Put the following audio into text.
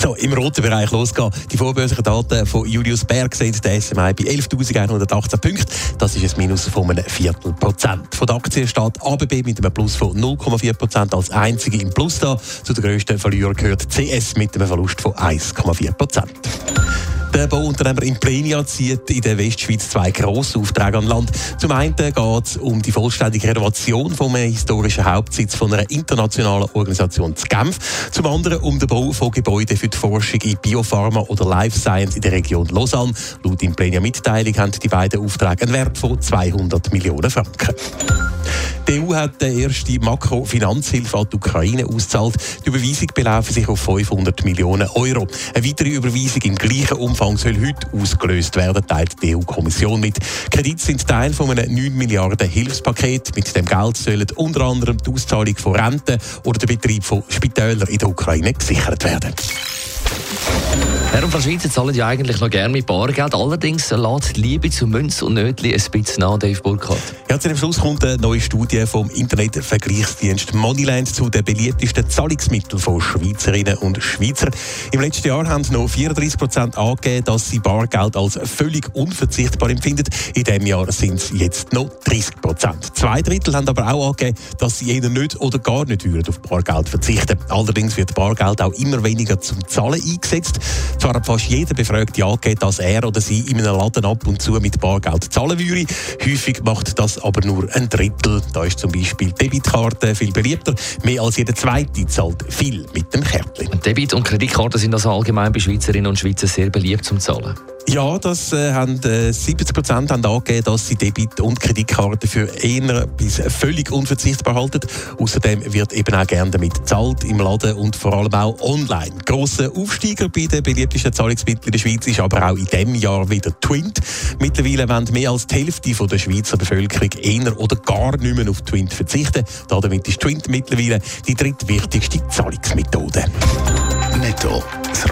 so, im roten Bereich losgehen. Die vorbörslichen Daten von Julius Berg sehen der SMI bei 11.118 Punkten. Das ist ein Minus von einem Viertel Prozent. Von der Aktie steht ABB mit einem Plus von 0,4 Prozent als einzige im Plus da. Zu den grössten Verlierern gehört CS mit einem Verlust von 1,4 Prozent. Der Bauunternehmer Implenia zieht in der Westschweiz zwei grosse Aufträge an Land. Zum einen geht es um die vollständige Renovation vom historischen Hauptsitz von einer internationalen Organisation zu Genf. Zum anderen um den Bau von Gebäuden für die Forschung in Biopharma oder Life Science in der Region Lausanne. Laut Implenia Mitteilung haben die beiden Aufträge einen Wert von 200 Millionen Franken. Die EU hat die erste Makrofinanzhilfe an die Ukraine ausgezahlt. Die Überweisung beläuft sich auf 500 Millionen Euro. Eine weitere Überweisung im gleichen Umfang soll heute ausgelöst werden, teilt die EU-Kommission mit. Kredite sind Teil von einem 9 Milliarden Hilfspaket. Mit dem Geld sollen unter anderem die Auszahlung von Renten oder der Betrieb von Spitälern in der Ukraine gesichert werden. Herr und Frau Schweizer zahlen ja eigentlich noch gerne mit Bargeld. Allerdings lässt Liebe zu Münz und Nötli ein bisschen nach, Dave Burkhardt. Ja, zu dem Schluss kommt eine neue Studie vom Internetvergleichsdienst Moneyland zu den beliebtesten Zahlungsmitteln von Schweizerinnen und Schweizer. Im letzten Jahr haben noch 34 Prozent angegeben, dass sie Bargeld als völlig unverzichtbar empfinden. In diesem Jahr sind es jetzt noch 30 Prozent. Zwei Drittel haben aber auch angegeben, dass sie eher nicht oder gar nicht auf Bargeld verzichten. Allerdings wird Bargeld auch immer weniger zum Zahlen eingesetzt. Zwar hat fast jeder Befragte angegeben, dass er oder sie in einem Laden ab und zu mit Bargeld zahlen würde. Häufig macht das aber nur ein Drittel. Da ist zum Beispiel Debitkarte viel beliebter. Mehr als jeder Zweite zahlt viel mit dem Kärtchen. Debit- und Kreditkarten sind also allgemein bei Schweizerinnen und Schweizer sehr beliebt zum Zahlen. Ja, das äh, haben äh, 70 Prozent haben angegeben, dass sie Debit- und Kreditkarten für eher bis völlig unverzichtbar halten. Außerdem wird eben auch gerne damit gezahlt im Laden und vor allem auch online. Grosser Aufsteiger bei den beliebtesten Zahlungsmitteln in der Schweiz ist aber auch in diesem Jahr wieder Twint. Mittlerweile wollen mehr als die Hälfte der Schweizer Bevölkerung eher oder gar nicht mehr auf Twint verzichten. Damit ist Twint mittlerweile die drittwichtigste Zahlungsmethode. Netto.